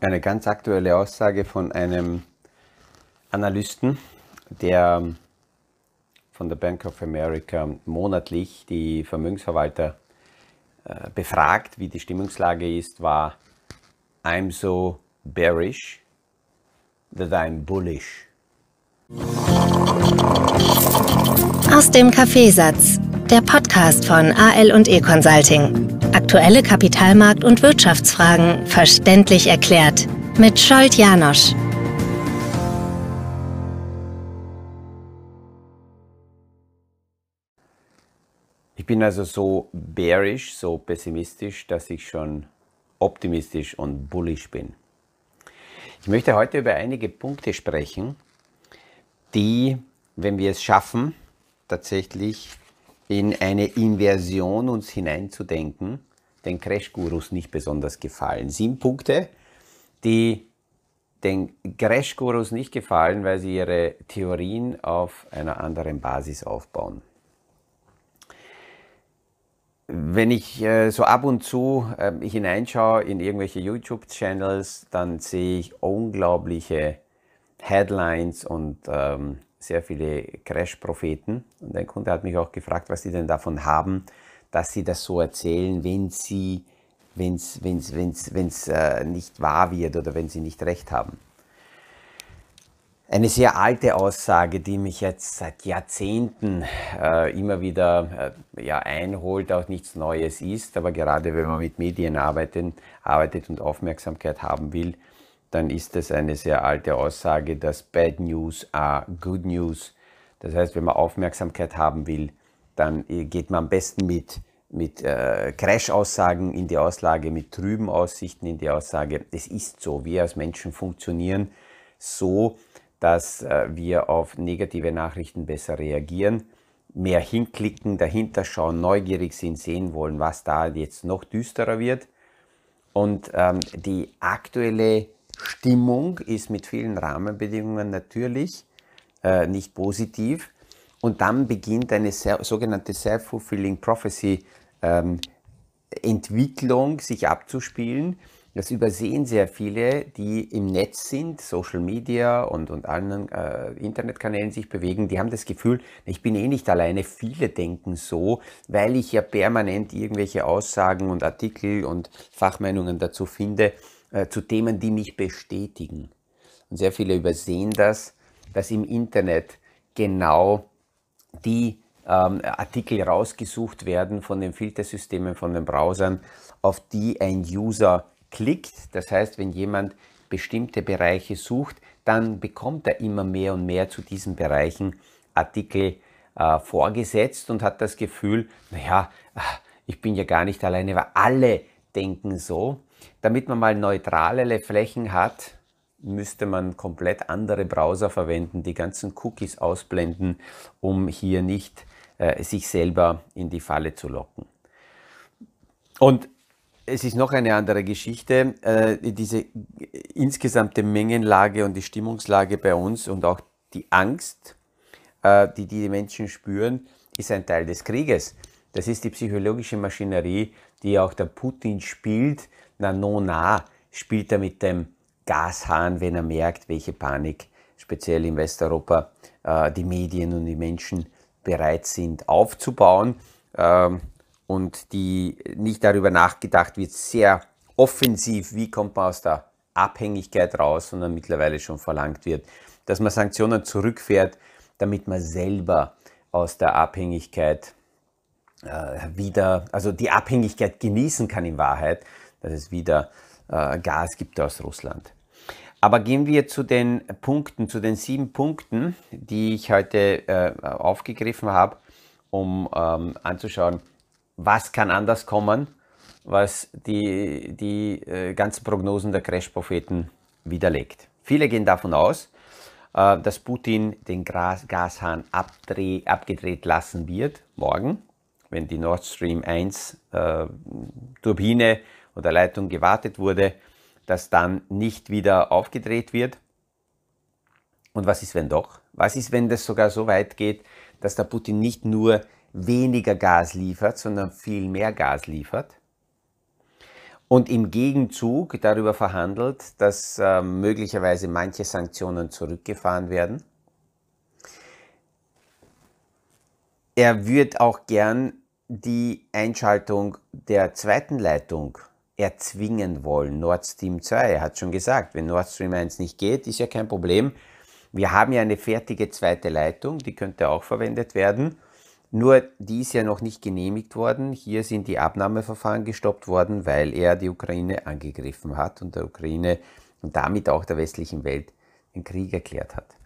eine ganz aktuelle Aussage von einem Analysten, der von der Bank of America monatlich die Vermögensverwalter äh, befragt, wie die Stimmungslage ist, war I'm so bearish that I'm bullish. Aus dem Kaffeesatz, der Podcast von AL und E Consulting. Aktuelle Kapitalmarkt- und Wirtschaftsfragen verständlich erklärt mit Scholt Janosch. Ich bin also so bearish, so pessimistisch, dass ich schon optimistisch und bullish bin. Ich möchte heute über einige Punkte sprechen, die, wenn wir es schaffen, tatsächlich in eine Inversion uns hineinzudenken, den Crash-Gurus nicht besonders gefallen. Sieben Punkte, die den Crash-Gurus nicht gefallen, weil sie ihre Theorien auf einer anderen Basis aufbauen. Wenn ich äh, so ab und zu äh, hineinschaue in irgendwelche YouTube-Channels, dann sehe ich unglaubliche Headlines und ähm, sehr viele Crash-Propheten. Und ein Kunde hat mich auch gefragt, was sie denn davon haben, dass sie das so erzählen, wenn sie wenn es wenn's, wenn's, wenn's, äh, nicht wahr wird oder wenn sie nicht recht haben. Eine sehr alte Aussage, die mich jetzt seit Jahrzehnten äh, immer wieder äh, ja, einholt, auch nichts Neues ist, aber gerade wenn man mit Medien arbeitet, arbeitet und Aufmerksamkeit haben will, dann ist es eine sehr alte Aussage, dass Bad News are Good News. Das heißt, wenn man Aufmerksamkeit haben will, dann geht man am besten mit, mit äh, Crash-Aussagen in die Auslage, mit trüben Aussichten in die Aussage. Es ist so, wir als Menschen funktionieren so, dass äh, wir auf negative Nachrichten besser reagieren, mehr hinklicken, dahinter schauen, neugierig sind, sehen wollen, was da jetzt noch düsterer wird. Und ähm, die aktuelle Stimmung ist mit vielen Rahmenbedingungen natürlich äh, nicht positiv. Und dann beginnt eine sogenannte Self-Fulfilling Prophecy ähm, Entwicklung sich abzuspielen. Das übersehen sehr viele, die im Netz sind, Social Media und, und anderen äh, Internetkanälen sich bewegen. Die haben das Gefühl, ich bin eh nicht alleine. Viele denken so, weil ich ja permanent irgendwelche Aussagen und Artikel und Fachmeinungen dazu finde, äh, zu Themen, die mich bestätigen. Und sehr viele übersehen das, dass im Internet genau die ähm, Artikel rausgesucht werden von den Filtersystemen, von den Browsern, auf die ein User klickt. Das heißt, wenn jemand bestimmte Bereiche sucht, dann bekommt er immer mehr und mehr zu diesen Bereichen Artikel äh, vorgesetzt und hat das Gefühl, naja, ich bin ja gar nicht alleine, weil alle denken so. Damit man mal neutralere Flächen hat, müsste man komplett andere Browser verwenden, die ganzen Cookies ausblenden, um hier nicht äh, sich selber in die Falle zu locken. Und es ist noch eine andere Geschichte, äh, diese insgesamte Mengenlage und die Stimmungslage bei uns und auch die Angst, äh, die die Menschen spüren, ist ein Teil des Krieges. Das ist die psychologische Maschinerie, die auch der Putin spielt, na, no, na, spielt er mit dem Gashahn, wenn er merkt, welche Panik speziell in Westeuropa äh, die Medien und die Menschen bereit sind aufzubauen. Ähm, und die nicht darüber nachgedacht wird, sehr offensiv, wie kommt man aus der Abhängigkeit raus, sondern mittlerweile schon verlangt wird, dass man Sanktionen zurückfährt, damit man selber aus der Abhängigkeit äh, wieder, also die Abhängigkeit genießen kann in Wahrheit dass es wieder äh, Gas gibt aus Russland. Aber gehen wir zu den Punkten, zu den sieben Punkten, die ich heute äh, aufgegriffen habe, um ähm, anzuschauen, was kann anders kommen, was die, die äh, ganzen Prognosen der Crash-Propheten widerlegt. Viele gehen davon aus, äh, dass Putin den Gas Gashahn abdreh, abgedreht lassen wird, morgen, wenn die Nord Stream 1 äh, Turbine oder Leitung gewartet wurde, dass dann nicht wieder aufgedreht wird. Und was ist, wenn doch? Was ist, wenn das sogar so weit geht, dass der Putin nicht nur weniger Gas liefert, sondern viel mehr Gas liefert? und im Gegenzug darüber verhandelt, dass äh, möglicherweise manche Sanktionen zurückgefahren werden. Er wird auch gern die Einschaltung der zweiten Leitung erzwingen wollen, Nord Stream 2. Er hat schon gesagt, wenn Nord Stream 1 nicht geht, ist ja kein Problem. Wir haben ja eine fertige zweite Leitung, die könnte auch verwendet werden. Nur die ist ja noch nicht genehmigt worden. Hier sind die Abnahmeverfahren gestoppt worden, weil er die Ukraine angegriffen hat und der Ukraine und damit auch der westlichen Welt den Krieg erklärt hat.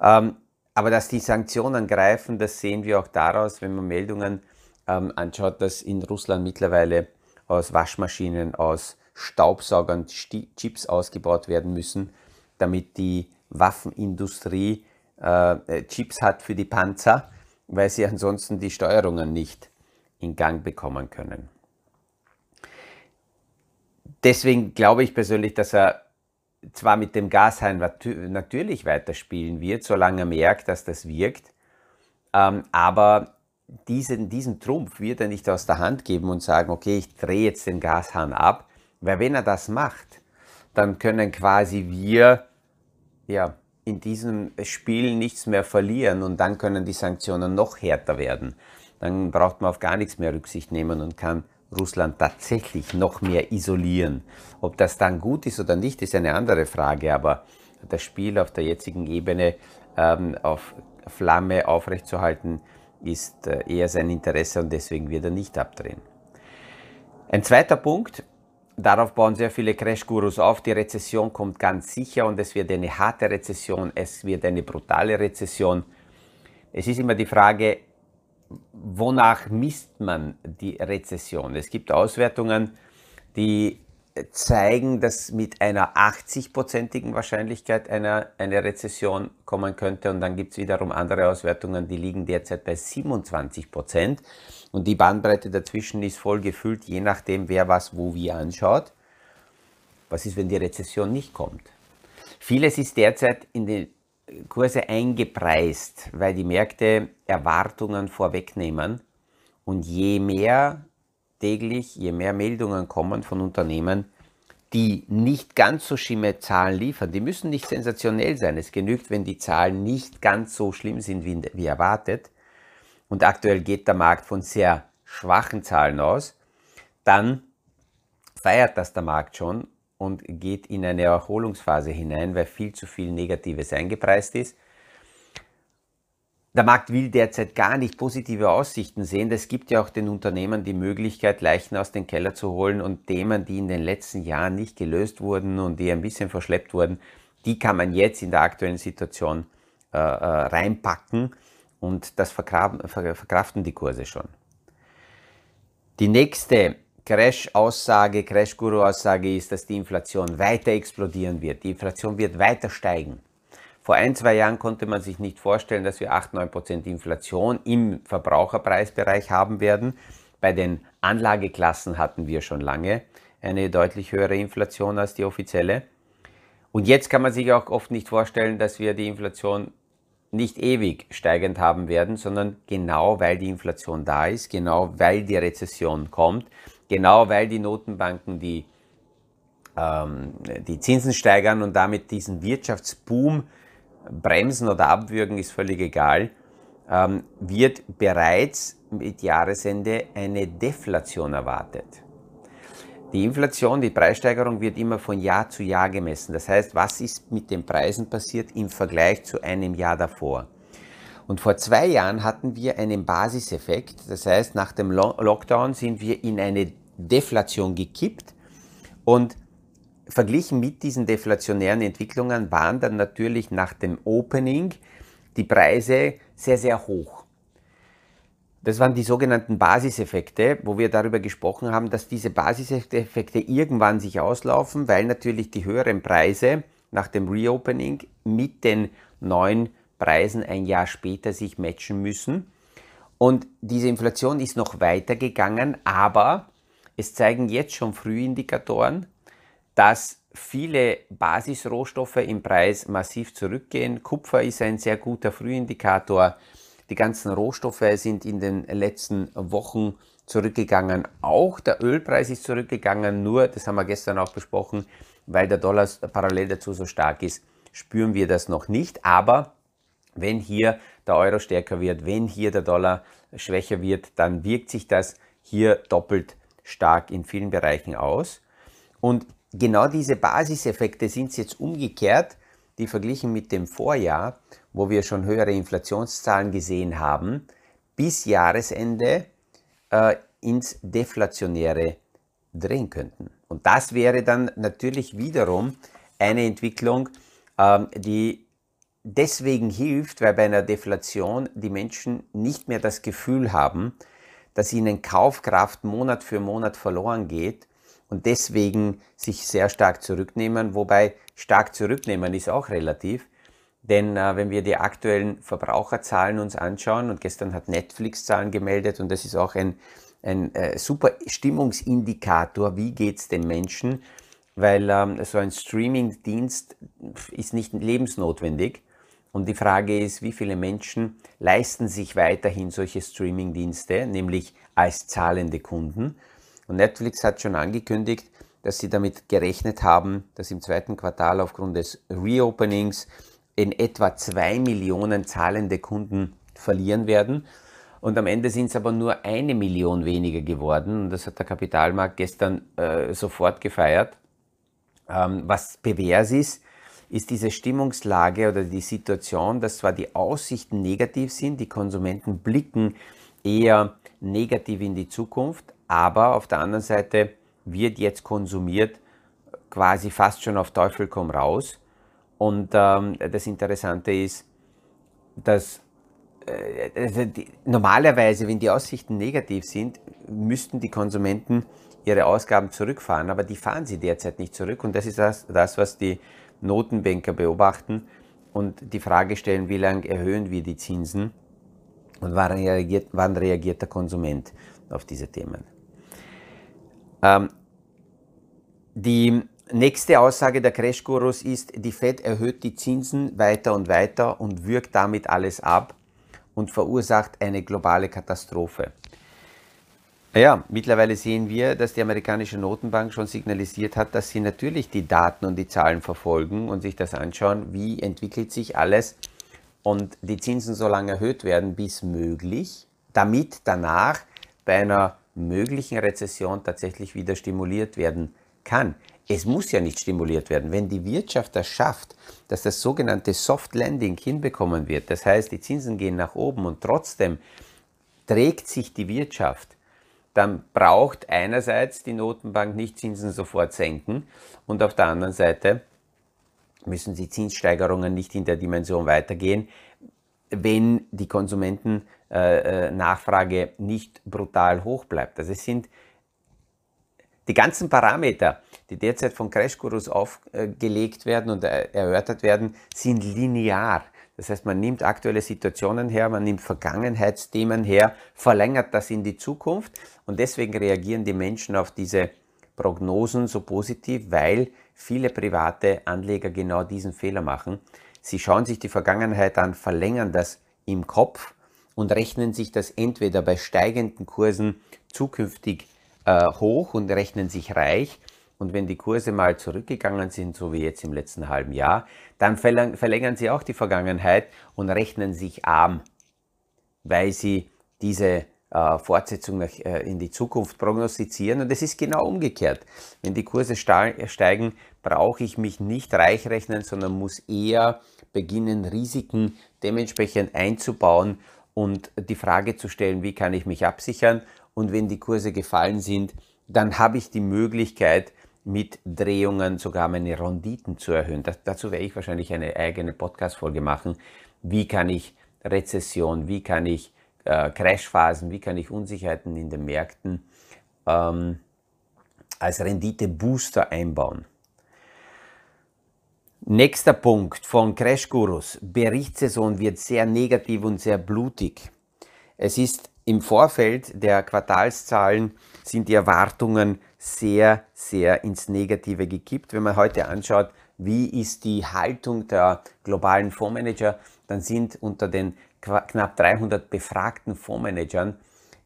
Ähm, aber dass die Sanktionen greifen, das sehen wir auch daraus, wenn man Meldungen ähm, anschaut, dass in Russland mittlerweile aus Waschmaschinen, aus Staubsaugern Chips ausgebaut werden müssen, damit die Waffenindustrie äh, Chips hat für die Panzer, weil sie ansonsten die Steuerungen nicht in Gang bekommen können. Deswegen glaube ich persönlich, dass er zwar mit dem Gashahn natürlich weiterspielen wird, solange er merkt, dass das wirkt, ähm, aber diesen, diesen Trumpf wird er nicht aus der Hand geben und sagen, okay, ich drehe jetzt den Gashahn ab, weil wenn er das macht, dann können quasi wir ja, in diesem Spiel nichts mehr verlieren und dann können die Sanktionen noch härter werden. Dann braucht man auf gar nichts mehr Rücksicht nehmen und kann Russland tatsächlich noch mehr isolieren. Ob das dann gut ist oder nicht, ist eine andere Frage, aber das Spiel auf der jetzigen Ebene ähm, auf Flamme aufrechtzuerhalten, ist äh, eher sein Interesse und deswegen wird er nicht abdrehen. Ein zweiter Punkt, darauf bauen sehr viele Crash-Gurus auf, die Rezession kommt ganz sicher und es wird eine harte Rezession, es wird eine brutale Rezession. Es ist immer die Frage, wonach misst man die Rezession? Es gibt Auswertungen, die zeigen, dass mit einer 80-prozentigen Wahrscheinlichkeit eine, eine Rezession kommen könnte. Und dann gibt es wiederum andere Auswertungen, die liegen derzeit bei 27 Prozent. Und die Bandbreite dazwischen ist voll gefüllt, je nachdem, wer was wo wie anschaut. Was ist, wenn die Rezession nicht kommt? Vieles ist derzeit in den Kurse eingepreist, weil die Märkte Erwartungen vorwegnehmen. Und je mehr täglich, je mehr Meldungen kommen von Unternehmen, die nicht ganz so schlimme Zahlen liefern, die müssen nicht sensationell sein. Es genügt, wenn die Zahlen nicht ganz so schlimm sind wie, wie erwartet. Und aktuell geht der Markt von sehr schwachen Zahlen aus. Dann feiert das der Markt schon und geht in eine Erholungsphase hinein, weil viel zu viel Negatives eingepreist ist. Der Markt will derzeit gar nicht positive Aussichten sehen. Es gibt ja auch den Unternehmen die Möglichkeit, Leichen aus dem Keller zu holen und Themen, die in den letzten Jahren nicht gelöst wurden und die ein bisschen verschleppt wurden, die kann man jetzt in der aktuellen Situation äh, äh, reinpacken und das verkraften die Kurse schon. Die nächste Crash-Aussage, Crash-Guru-Aussage ist, dass die Inflation weiter explodieren wird. Die Inflation wird weiter steigen. Vor ein, zwei Jahren konnte man sich nicht vorstellen, dass wir 8, 9 Prozent Inflation im Verbraucherpreisbereich haben werden. Bei den Anlageklassen hatten wir schon lange eine deutlich höhere Inflation als die offizielle. Und jetzt kann man sich auch oft nicht vorstellen, dass wir die Inflation nicht ewig steigend haben werden, sondern genau weil die Inflation da ist, genau weil die Rezession kommt, genau weil die Notenbanken die, ähm, die Zinsen steigern und damit diesen Wirtschaftsboom bremsen oder abwürgen, ist völlig egal, ähm, wird bereits mit Jahresende eine Deflation erwartet. Die Inflation, die Preissteigerung wird immer von Jahr zu Jahr gemessen. Das heißt, was ist mit den Preisen passiert im Vergleich zu einem Jahr davor? Und vor zwei Jahren hatten wir einen Basiseffekt. Das heißt, nach dem Lockdown sind wir in eine Deflation gekippt und verglichen mit diesen deflationären Entwicklungen waren dann natürlich nach dem Opening die Preise sehr, sehr hoch. Das waren die sogenannten Basiseffekte, wo wir darüber gesprochen haben, dass diese Basiseffekte irgendwann sich auslaufen, weil natürlich die höheren Preise nach dem Reopening mit den neuen Preisen ein Jahr später sich matchen müssen. Und diese Inflation ist noch weiter gegangen, aber es zeigen jetzt schon Frühindikatoren, dass viele Basisrohstoffe im Preis massiv zurückgehen. Kupfer ist ein sehr guter Frühindikator. Die ganzen Rohstoffe sind in den letzten Wochen zurückgegangen. Auch der Ölpreis ist zurückgegangen, nur, das haben wir gestern auch besprochen, weil der Dollar parallel dazu so stark ist, spüren wir das noch nicht. Aber wenn hier der Euro stärker wird, wenn hier der Dollar schwächer wird, dann wirkt sich das hier doppelt stark in vielen Bereichen aus. Und genau diese Basiseffekte sind jetzt umgekehrt, die verglichen mit dem Vorjahr, wo wir schon höhere Inflationszahlen gesehen haben, bis Jahresende äh, ins Deflationäre drehen könnten. Und das wäre dann natürlich wiederum eine Entwicklung, ähm, die deswegen hilft, weil bei einer Deflation die Menschen nicht mehr das Gefühl haben, dass ihnen Kaufkraft Monat für Monat verloren geht und deswegen sich sehr stark zurücknehmen, wobei stark zurücknehmen ist auch relativ, denn äh, wenn wir die aktuellen Verbraucherzahlen uns anschauen, und gestern hat Netflix Zahlen gemeldet, und das ist auch ein, ein äh, super Stimmungsindikator, wie geht es den Menschen, weil ähm, so ein Streamingdienst ist nicht lebensnotwendig. Und die Frage ist, wie viele Menschen leisten sich weiterhin solche Streamingdienste, nämlich als zahlende Kunden. Und Netflix hat schon angekündigt, dass sie damit gerechnet haben, dass im zweiten Quartal aufgrund des Reopenings in etwa zwei Millionen zahlende Kunden verlieren werden. Und am Ende sind es aber nur eine Million weniger geworden. Und das hat der Kapitalmarkt gestern äh, sofort gefeiert. Ähm, was pervers ist, ist diese Stimmungslage oder die Situation, dass zwar die Aussichten negativ sind, die Konsumenten blicken eher negativ in die Zukunft, aber auf der anderen Seite wird jetzt konsumiert quasi fast schon auf Teufel komm raus. Und ähm, das Interessante ist, dass äh, also die, normalerweise, wenn die Aussichten negativ sind, müssten die Konsumenten ihre Ausgaben zurückfahren, aber die fahren sie derzeit nicht zurück. Und das ist das, das was die Notenbanker beobachten und die Frage stellen, wie lange erhöhen wir die Zinsen und wann reagiert, wann reagiert der Konsument auf diese Themen. Ähm, die nächste Aussage der Crash-Gurus ist, die Fed erhöht die Zinsen weiter und weiter und wirkt damit alles ab und verursacht eine globale Katastrophe. Ja, mittlerweile sehen wir, dass die amerikanische Notenbank schon signalisiert hat, dass sie natürlich die Daten und die Zahlen verfolgen und sich das anschauen, wie entwickelt sich alles und die Zinsen so lange erhöht werden, bis möglich, damit danach bei einer möglichen Rezession tatsächlich wieder stimuliert werden kann. Es muss ja nicht stimuliert werden. Wenn die Wirtschaft das schafft, dass das sogenannte Soft Landing hinbekommen wird, das heißt, die Zinsen gehen nach oben und trotzdem trägt sich die Wirtschaft, dann braucht einerseits die Notenbank nicht Zinsen sofort senken und auf der anderen Seite müssen die Zinssteigerungen nicht in der Dimension weitergehen, wenn die Konsumentennachfrage äh, nicht brutal hoch bleibt. Also es sind die ganzen Parameter, die derzeit von Crashgurus aufgelegt werden und erörtert werden, sind linear. Das heißt, man nimmt aktuelle Situationen her, man nimmt Vergangenheitsthemen her, verlängert das in die Zukunft und deswegen reagieren die Menschen auf diese Prognosen so positiv, weil viele private Anleger genau diesen Fehler machen. Sie schauen sich die Vergangenheit an, verlängern das im Kopf und rechnen sich das entweder bei steigenden Kursen zukünftig äh, hoch und rechnen sich reich und wenn die Kurse mal zurückgegangen sind, so wie jetzt im letzten halben Jahr, dann verlängern sie auch die Vergangenheit und rechnen sich arm, weil sie diese äh, Fortsetzung nach, äh, in die Zukunft prognostizieren. Und es ist genau umgekehrt. Wenn die Kurse steigen, brauche ich mich nicht reich rechnen, sondern muss eher beginnen, Risiken dementsprechend einzubauen und die Frage zu stellen, wie kann ich mich absichern? Und wenn die Kurse gefallen sind, dann habe ich die Möglichkeit, mit Drehungen sogar meine Renditen zu erhöhen. Das, dazu werde ich wahrscheinlich eine eigene Podcast-Folge machen. Wie kann ich Rezession, wie kann ich äh, Crashphasen, wie kann ich Unsicherheiten in den Märkten ähm, als Rendite-Booster einbauen. Nächster Punkt von Crash Gurus. Berichtssaison wird sehr negativ und sehr blutig. Es ist im Vorfeld der Quartalszahlen sind die Erwartungen sehr, sehr ins Negative gekippt. Wenn man heute anschaut, wie ist die Haltung der globalen Fondsmanager, dann sind unter den knapp 300 befragten Fondsmanagern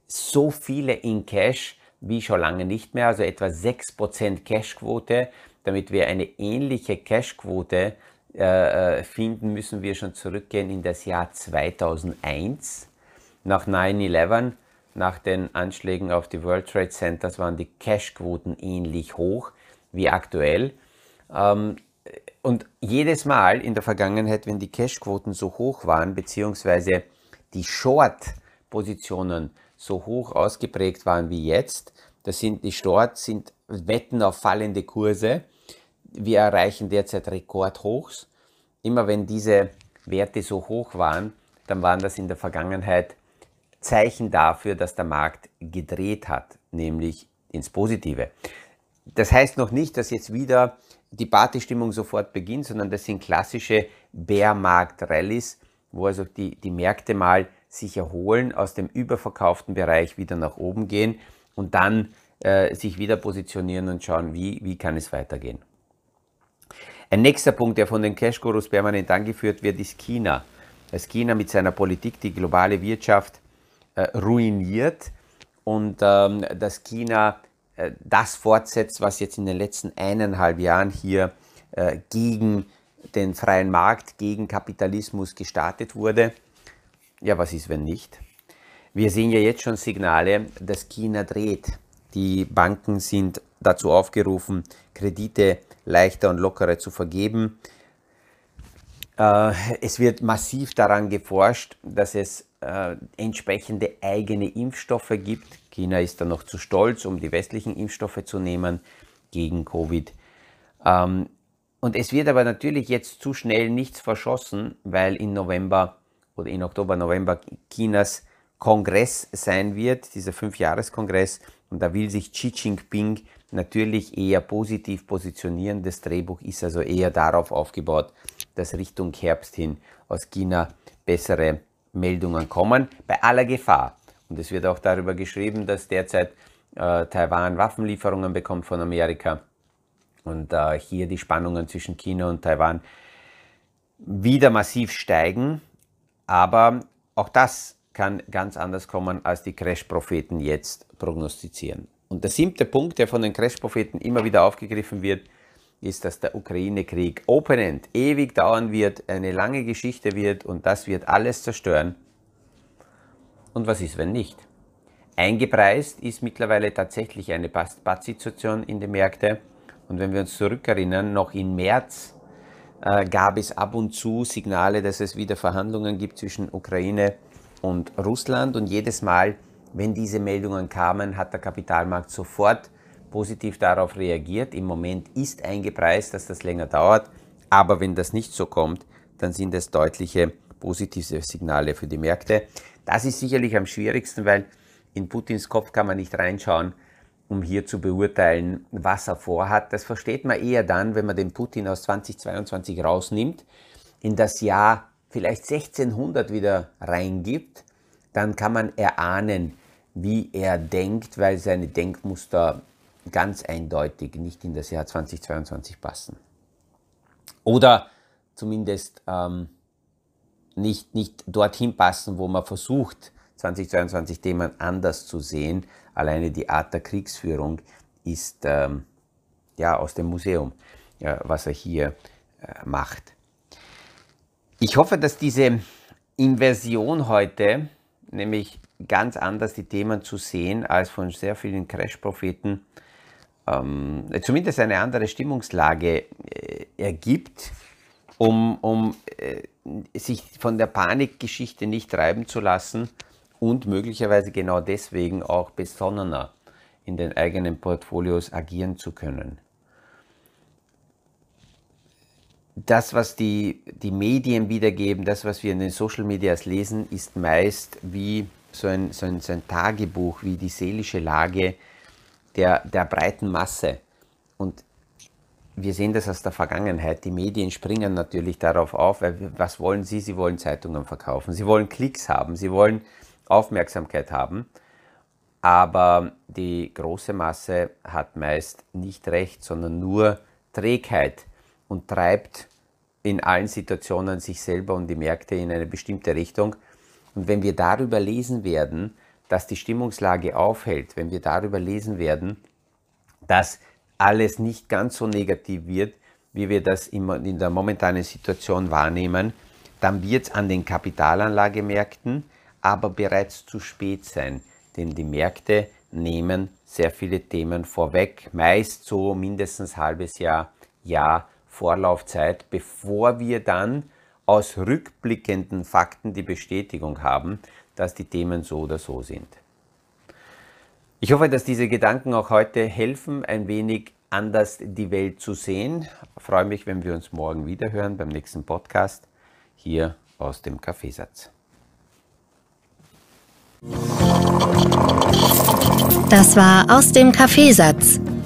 so viele in Cash wie schon lange nicht mehr, also etwa 6% Cashquote. Damit wir eine ähnliche Cashquote äh, äh, finden, müssen wir schon zurückgehen in das Jahr 2001. Nach 9-11, nach den Anschlägen auf die World Trade Centers, waren die Cashquoten ähnlich hoch wie aktuell. Ähm, und jedes Mal in der Vergangenheit, wenn die Cashquoten so hoch waren, beziehungsweise die Short-Positionen so hoch ausgeprägt waren wie jetzt, das sind die Shorts sind Wetten auf fallende Kurse. Wir erreichen derzeit Rekordhochs. Immer wenn diese Werte so hoch waren, dann waren das in der Vergangenheit Zeichen dafür, dass der Markt gedreht hat, nämlich ins Positive. Das heißt noch nicht, dass jetzt wieder die Partystimmung sofort beginnt, sondern das sind klassische Bärmarkt-Rallies, wo also die, die Märkte mal sich erholen, aus dem überverkauften Bereich wieder nach oben gehen und dann äh, sich wieder positionieren und schauen, wie, wie kann es weitergehen. Ein nächster Punkt, der von den Cash-Gurus permanent angeführt wird, ist China. Dass China mit seiner Politik die globale Wirtschaft äh, ruiniert und ähm, dass China äh, das fortsetzt, was jetzt in den letzten eineinhalb Jahren hier äh, gegen den freien Markt, gegen Kapitalismus gestartet wurde. Ja, was ist, wenn nicht? Wir sehen ja jetzt schon Signale, dass China dreht. Die Banken sind dazu aufgerufen, Kredite leichter und lockerer zu vergeben. Äh, es wird massiv daran geforscht, dass es entsprechende eigene Impfstoffe gibt, China ist da noch zu stolz, um die westlichen Impfstoffe zu nehmen gegen Covid. Ähm, und es wird aber natürlich jetzt zu schnell nichts verschossen, weil in November oder in Oktober, November Chinas Kongress sein wird, dieser Fünfjahreskongress. Und da will sich Xi Jinping natürlich eher positiv positionieren. Das Drehbuch ist also eher darauf aufgebaut, dass Richtung Herbst hin aus China bessere Meldungen kommen, bei aller Gefahr, und es wird auch darüber geschrieben, dass derzeit äh, Taiwan Waffenlieferungen bekommt von Amerika und äh, hier die Spannungen zwischen China und Taiwan wieder massiv steigen. Aber auch das kann ganz anders kommen, als die Crash-Propheten jetzt prognostizieren. Und der siebte Punkt, der von den Crash-Propheten immer wieder aufgegriffen wird, ist, dass der Ukraine-Krieg open-end ewig dauern wird, eine lange Geschichte wird und das wird alles zerstören. Und was ist, wenn nicht? Eingepreist ist mittlerweile tatsächlich eine Pattsituation in den Märkten. Und wenn wir uns zurückerinnern, noch im März äh, gab es ab und zu Signale, dass es wieder Verhandlungen gibt zwischen Ukraine und Russland. Und jedes Mal, wenn diese Meldungen kamen, hat der Kapitalmarkt sofort positiv darauf reagiert. Im Moment ist eingepreist, dass das länger dauert. Aber wenn das nicht so kommt, dann sind es deutliche positive Signale für die Märkte. Das ist sicherlich am schwierigsten, weil in Putins Kopf kann man nicht reinschauen, um hier zu beurteilen, was er vorhat. Das versteht man eher dann, wenn man den Putin aus 2022 rausnimmt, in das Jahr vielleicht 1600 wieder reingibt, dann kann man erahnen, wie er denkt, weil seine Denkmuster ganz eindeutig nicht in das Jahr 2022 passen. Oder zumindest ähm, nicht, nicht dorthin passen, wo man versucht, 2022 Themen anders zu sehen. Alleine die Art der Kriegsführung ist ähm, ja aus dem Museum, ja, was er hier äh, macht. Ich hoffe, dass diese Inversion heute, nämlich ganz anders die Themen zu sehen als von sehr vielen Crash-Propheten, ähm, zumindest eine andere Stimmungslage äh, ergibt um, um äh, sich von der Panikgeschichte nicht treiben zu lassen und möglicherweise genau deswegen auch besonnener in den eigenen Portfolios agieren zu können. Das, was die, die Medien wiedergeben, das, was wir in den Social Medias lesen, ist meist wie so ein, so ein, so ein Tagebuch, wie die seelische Lage der, der breiten Masse. Und wir sehen das aus der Vergangenheit. Die Medien springen natürlich darauf auf, weil was wollen sie? Sie wollen Zeitungen verkaufen. Sie wollen Klicks haben. Sie wollen Aufmerksamkeit haben. Aber die große Masse hat meist nicht recht, sondern nur Trägheit und treibt in allen Situationen sich selber und die Märkte in eine bestimmte Richtung. Und wenn wir darüber lesen werden, dass die Stimmungslage aufhält, wenn wir darüber lesen werden, dass alles nicht ganz so negativ wird, wie wir das in der momentanen Situation wahrnehmen, dann wird es an den Kapitalanlagemärkten aber bereits zu spät sein, denn die Märkte nehmen sehr viele Themen vorweg, meist so mindestens halbes Jahr, Jahr Vorlaufzeit, bevor wir dann aus rückblickenden Fakten die Bestätigung haben, dass die Themen so oder so sind. Ich hoffe, dass diese Gedanken auch heute helfen, ein wenig anders die Welt zu sehen. Ich freue mich, wenn wir uns morgen wieder hören beim nächsten Podcast hier aus dem Kaffeesatz. Das war aus dem Kaffeesatz,